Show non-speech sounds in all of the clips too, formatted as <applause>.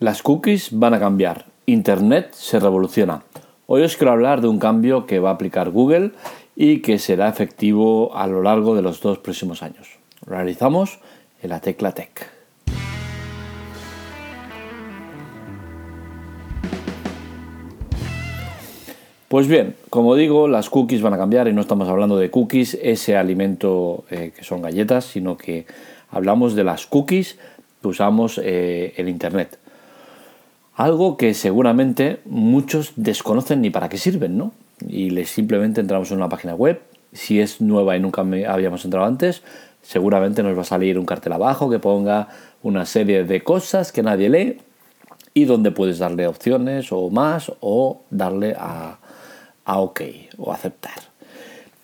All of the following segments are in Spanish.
Las cookies van a cambiar. Internet se revoluciona. Hoy os quiero hablar de un cambio que va a aplicar Google y que será efectivo a lo largo de los dos próximos años. Realizamos en la tecla Tech. Pues bien, como digo, las cookies van a cambiar y no estamos hablando de cookies, ese alimento eh, que son galletas, sino que hablamos de las cookies que usamos eh, en Internet. Algo que seguramente muchos desconocen ni para qué sirven, ¿no? Y les simplemente entramos en una página web. Si es nueva y nunca habíamos entrado antes, seguramente nos va a salir un cartel abajo que ponga una serie de cosas que nadie lee y donde puedes darle opciones o más o darle a, a OK o aceptar.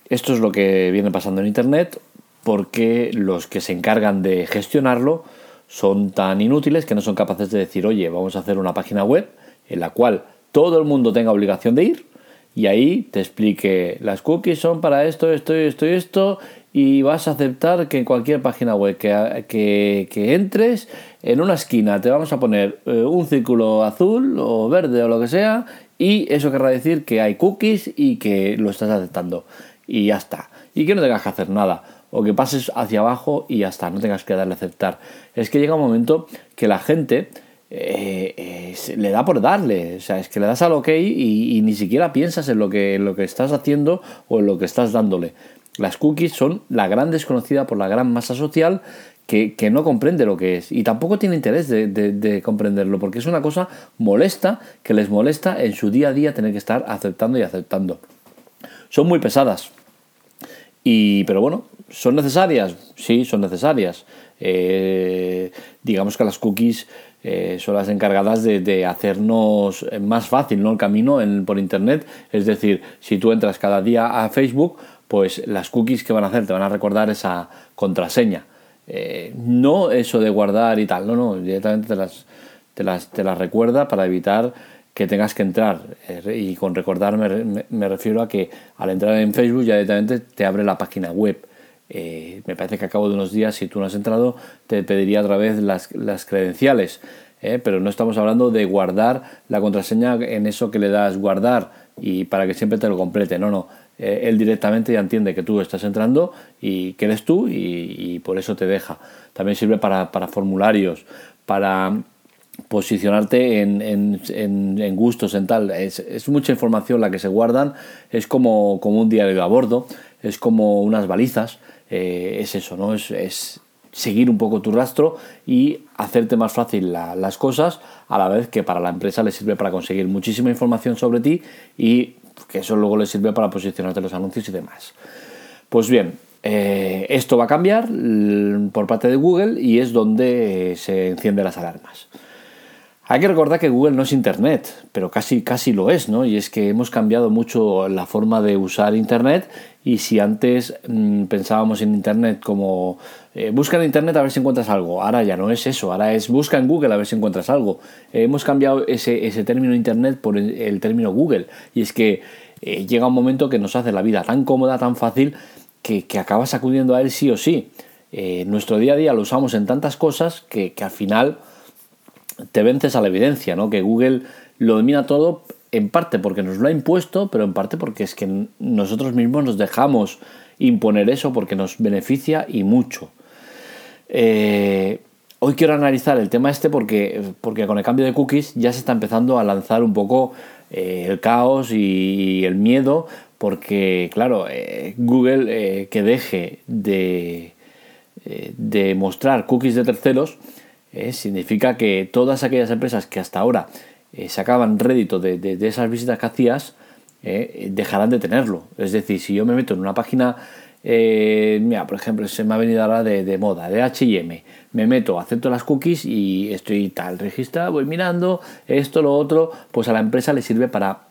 Esto es lo que viene pasando en Internet porque los que se encargan de gestionarlo son tan inútiles que no son capaces de decir, oye, vamos a hacer una página web en la cual todo el mundo tenga obligación de ir y ahí te explique, las cookies son para esto, esto, esto y esto y vas a aceptar que en cualquier página web que, que, entres, en una esquina te vamos a poner eh, un círculo azul o verde o lo que sea y eso querrá decir que hay cookies y que lo estás aceptando y ya está. Y que no tengas que hacer nada o que pases hacia abajo y ya está, no tengas que darle a aceptar. Es que llega un momento que la gente eh, le da por darle, o sea, es que le das al ok y, ni siquiera piensas en lo, que, lo que estás haciendo o en lo que estás dándole. Las cookies son la gran desconocida por la gran masa social que, no comprende lo que es y tampoco tiene interés de, de, comprenderlo porque es una cosa molesta que les molesta en su día a día tener que estar aceptando y aceptando. Son muy pesadas. Y, pero bueno, ¿Son necesarias? Sí, son necesarias. Eh, digamos que las cookies eh, son las encargadas de, hacernos más fácil ¿no? el camino por Internet. Es decir, si tú entras cada día a Facebook, pues las cookies que van a hacer te van a recordar esa contraseña. Eh, no eso de guardar y tal, no, no, directamente te las, te las, te las recuerda para evitar que tengas que entrar. y con recordar me, refiero a que al entrar en Facebook ya directamente te abre la página web. Eh, me parece que a cabo de unos días, si tú no has entrado, te pediría otra vez las, credenciales. ¿eh? Pero no estamos hablando de guardar la contraseña en eso que le das guardar y para que siempre te lo complete. No, no. Eh, él directamente ya entiende que tú estás entrando y que eres tú y, por eso te deja. También sirve para, formularios, para posicionarte en, gustos, en tal. Es, mucha información la que se guardan. Es como, como un diario a bordo, es como unas balizas. Eh, es eso, ¿no? Es, seguir un poco tu rastro y hacerte más fácil las cosas a la vez que para la empresa le sirve para conseguir muchísima información sobre ti y que eso luego le sirve para posicionarte los anuncios y demás. Pues bien, eh, esto va a cambiar por parte de Google y es donde se encienden las alarmas. Hay que recordar que Google no es Internet, pero casi, casi lo es, ¿no? Y es que hemos cambiado mucho la forma de usar Internet y si antes mm, pensábamos en Internet como eh, busca en Internet a ver si encuentras algo, ahora ya no es eso, ahora es busca en Google a ver si encuentras algo. hemos cambiado ese, ese, término Internet por el, término Google y es que eh, llega un momento que nos hace la vida tan cómoda, tan fácil, que, que acabas acudiendo a él sí o sí. Eh, nuestro día a día lo usamos en tantas cosas que, que al final te vences a la evidencia, ¿no? Que Google lo domina todo en parte porque nos lo ha impuesto, pero en parte porque es que nosotros mismos nos dejamos imponer eso porque nos beneficia y mucho. Eh, hoy quiero analizar el tema este porque, porque con el cambio de cookies ya se está empezando a lanzar un poco eh, el caos y el miedo, porque claro, eh, Google que deje de, de mostrar cookies de terceros, eh, significa que todas aquellas empresas que hasta ahora eh, sacaban rédito de, esas visitas que hacías, eh, dejarán de tenerlo. Es decir, si yo me meto en una página, mira, por ejemplo, se me ha venido ahora de, moda, de HM, me meto, acepto las cookies y estoy tal registrado, voy mirando esto, lo otro, pues a la empresa le sirve para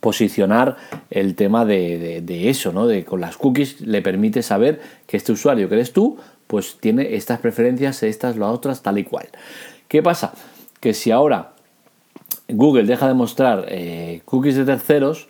posicionar el tema de, de, eso, ¿no? De con las cookies le permite saber que este usuario que eres tú, pues tiene estas preferencias, estas, las otras, tal y cual. ¿Qué pasa? Que si ahora Google deja de mostrar eh, cookies de terceros,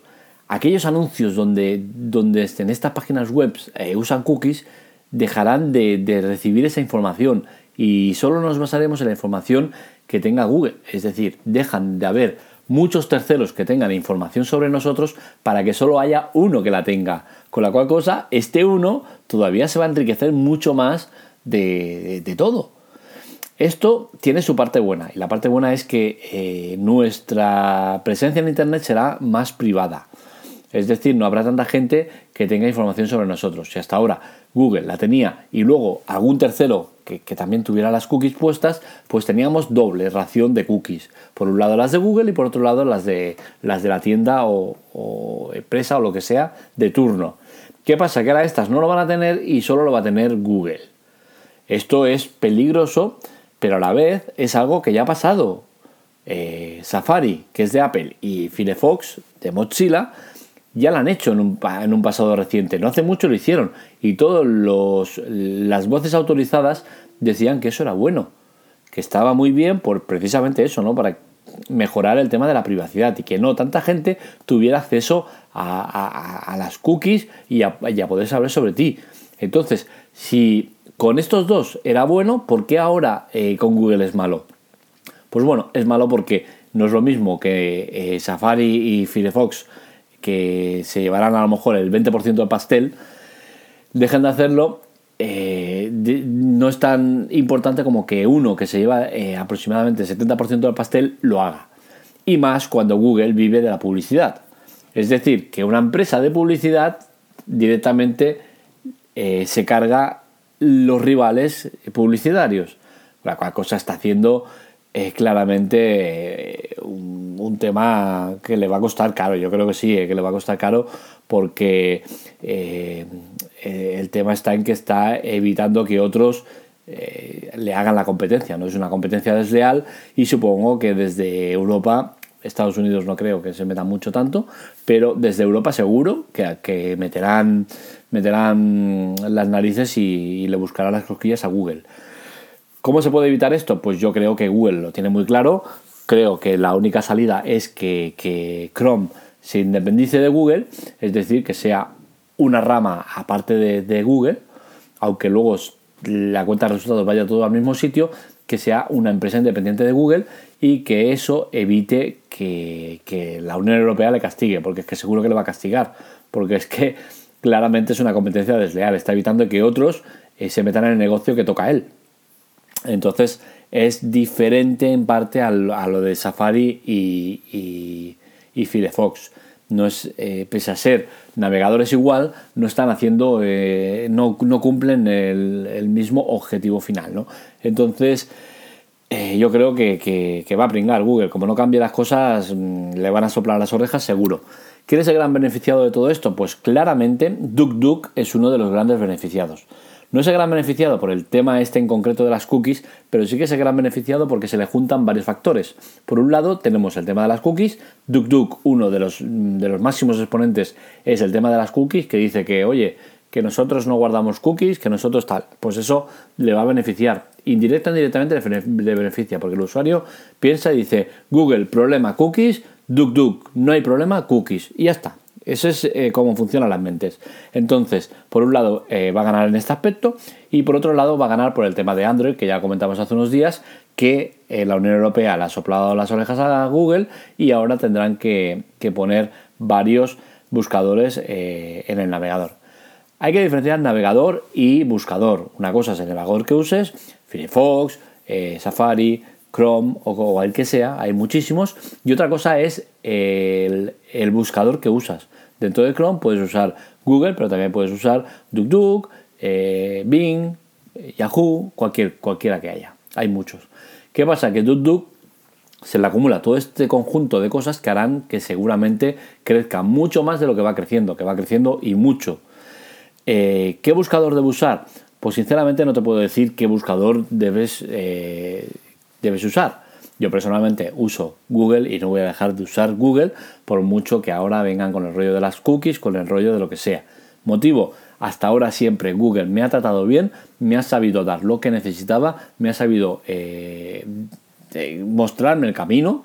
aquellos anuncios donde, donde en estas páginas web eh, usan cookies dejarán de, recibir esa información y solo nos basaremos en la información que tenga Google. Es decir, dejan de haber muchos terceros que tengan información sobre nosotros para que solo haya uno que la tenga. Con la cual cosa, este uno todavía se va a enriquecer mucho más de, todo. Esto tiene su parte buena y la parte buena es que eh, nuestra presencia en Internet será más privada. Es decir, no habrá tanta gente que tenga información sobre nosotros. Si hasta ahora Google la tenía y luego algún tercero que, también tuviera las cookies puestas, pues teníamos doble ración de cookies. Por un lado las de Google y por otro lado las de, las de la tienda o, empresa o lo que sea de turno. ¿Qué pasa? Que ahora estas no lo van a tener y solo lo va a tener Google. Esto es peligroso, pero a la vez es algo que ya ha pasado. Eh, Safari, que es de Apple, y Firefox, de Mozilla, ya lo han hecho en un, en un, pasado reciente, no hace mucho lo hicieron y todas las voces autorizadas decían que eso era bueno, que estaba muy bien por precisamente eso, ¿no? Para mejorar el tema de la privacidad y que no tanta gente tuviera acceso a, las cookies y a, poder saber sobre ti. Entonces, si con estos dos era bueno, ¿por qué ahora eh, con Google es malo? Pues bueno, es malo porque no es lo mismo que eh, Safari y Firefox que se llevarán a lo mejor el 20% del pastel, dejen de hacerlo, eh, no es tan importante como que uno que se lleva eh, aproximadamente el 70% del pastel lo haga. Y más cuando Google vive de la publicidad. Es decir, que una empresa de publicidad directamente eh, se carga los rivales publicitarios. La cual cosa está haciendo claramente un, tema que le va a costar caro. Yo creo que sí, eh, que le va a costar caro porque eh, eh, el tema está en que está evitando que otros le hagan la competencia. No es una competencia desleal y supongo que desde Europa Estados Unidos no creo que se meta mucho tanto, pero desde Europa seguro que, que meterán, meterán las narices y, y, le buscarán las cosquillas a Google. ¿Cómo se puede evitar esto? Pues yo creo que Google lo tiene muy claro creo que la única salida es que, Chrome se independice de Google, es decir, que sea una rama aparte de, Google, aunque luego la cuenta de resultados vaya todo al mismo sitio, que sea una empresa independiente de Google y que eso evite que, la Unión Europea le castigue, porque es que seguro que le va a castigar, porque es que <laughs> claramente es una competencia desleal, está evitando que otros eh, se metan en el negocio que toca a él. Entonces, es diferente en parte a lo, de Safari y, Firefox. No es, eh, pese a ser navegadores igual, no están haciendo, eh, no, cumplen el, mismo objetivo final. ¿no? Entonces, eh, yo creo que, va a pringar Google. Como no cambie las cosas, mm, le van a soplar las orejas seguro. ¿Quién es el gran beneficiado de todo esto? Pues claramente DuckDuck es uno de los grandes beneficiados. No es el gran beneficiado por el tema este en concreto de las cookies, pero sí que es el gran beneficiado porque se le juntan varios factores. Por un lado tenemos el tema de las cookies, DuckDuck, uno de los, de los máximos exponentes es el tema de las cookies, que dice que, oye, que nosotros no guardamos cookies, que nosotros tal, pues eso le va a beneficiar. Indirecta o indirectamente le beneficia, porque el usuario piensa y dice, Google, problema cookies, DuckDuck, no hay problema, cookies, y ya está. Eso es eh, cómo funcionan las mentes. Entonces, por un lado eh, va a ganar en este aspecto y por otro lado va a ganar por el tema de Android, que ya comentamos hace unos días, que eh, la Unión Europea le ha soplado las orejas a Google y ahora tendrán que, poner varios buscadores en el navegador. Hay que diferenciar navegador y buscador. Una cosa es el navegador que uses, Firefox, Safari, Chrome o, el que sea, hay muchísimos. Y otra cosa es el, buscador que usas. Dentro de Chrome puedes usar Google, pero también puedes usar DuckDuck, eh, Bing, Yahoo, cualquier, cualquiera que haya. Hay muchos. ¿Qué pasa? Que DuckDuck se le acumula todo este conjunto de cosas que harán que seguramente crezca mucho más de lo que va creciendo, que va creciendo y mucho. Eh, ¿Qué buscador debes usar? Pues sinceramente no te puedo decir qué buscador debes eh, debes usar. Yo personalmente uso Google y no voy a dejar de usar Google por mucho que ahora vengan con el rollo de las cookies, con el rollo de lo que sea. Motivo, hasta ahora siempre Google me ha tratado bien, me ha sabido dar lo que necesitaba, me ha sabido eh, mostrarme el camino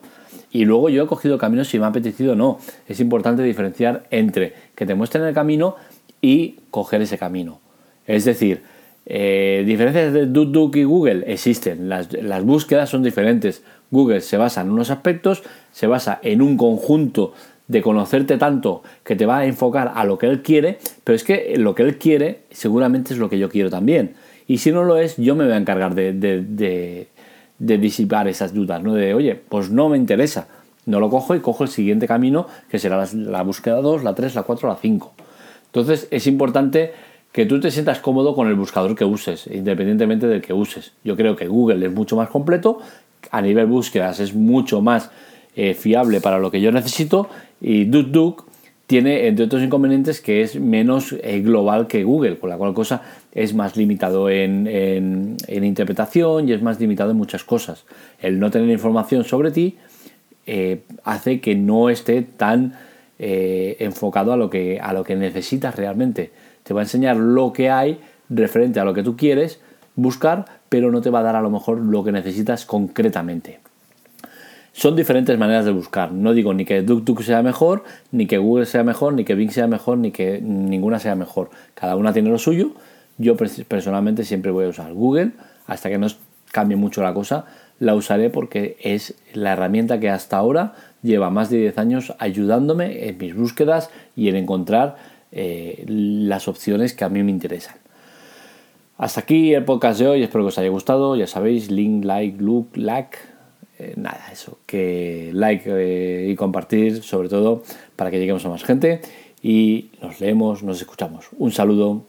y luego yo he cogido camino si me ha apetecido o no. Es importante diferenciar entre que te muestren el camino y coger ese camino. Es decir, eh, diferencias de DuckDuck y Google existen, las, búsquedas son diferentes. Google se basa en unos aspectos, se basa en un conjunto de conocerte tanto que te va a enfocar a lo que él quiere, pero es que lo que él quiere seguramente es lo que yo quiero también. Y si no lo es, yo me voy a encargar de, de, disipar esas dudas, ¿no? De, oye, pues no me interesa, no lo cojo y cojo el siguiente camino, que será la, la búsqueda 2, la 3, la 4, la 5. Entonces es importante que tú te sientas cómodo con el buscador que uses, independientemente del que uses. Yo creo que Google es mucho más completo, a nivel búsquedas es mucho más eh, fiable para lo que yo necesito y DuckDuck tiene, entre otros inconvenientes, que es menos eh, global que Google, con la cual cosa es más limitado en, interpretación y es más limitado en muchas cosas. El no tener información sobre ti eh, hace que no esté tan enfocado a lo, que, a lo que necesitas realmente. Te va a enseñar lo que hay referente a lo que tú quieres buscar, pero no te va a dar a lo mejor lo que necesitas concretamente. Son diferentes maneras de buscar. No digo ni que DuckDuck sea mejor, ni que Google sea mejor, ni que Bing sea mejor, ni que ninguna sea mejor. Cada una tiene lo suyo. Yo personalmente siempre voy a usar Google hasta que no cambie mucho la cosa. La usaré porque es la herramienta que hasta ahora lleva más de 10 años ayudándome en mis búsquedas y en encontrar las opciones que a mí me interesan. Hasta aquí el podcast de hoy, espero que os haya gustado. Ya sabéis, link, like, look, like eh, nada, eso, que like eh, y compartir, sobre todo para que lleguemos a más gente. Y nos leemos, nos escuchamos. Un saludo.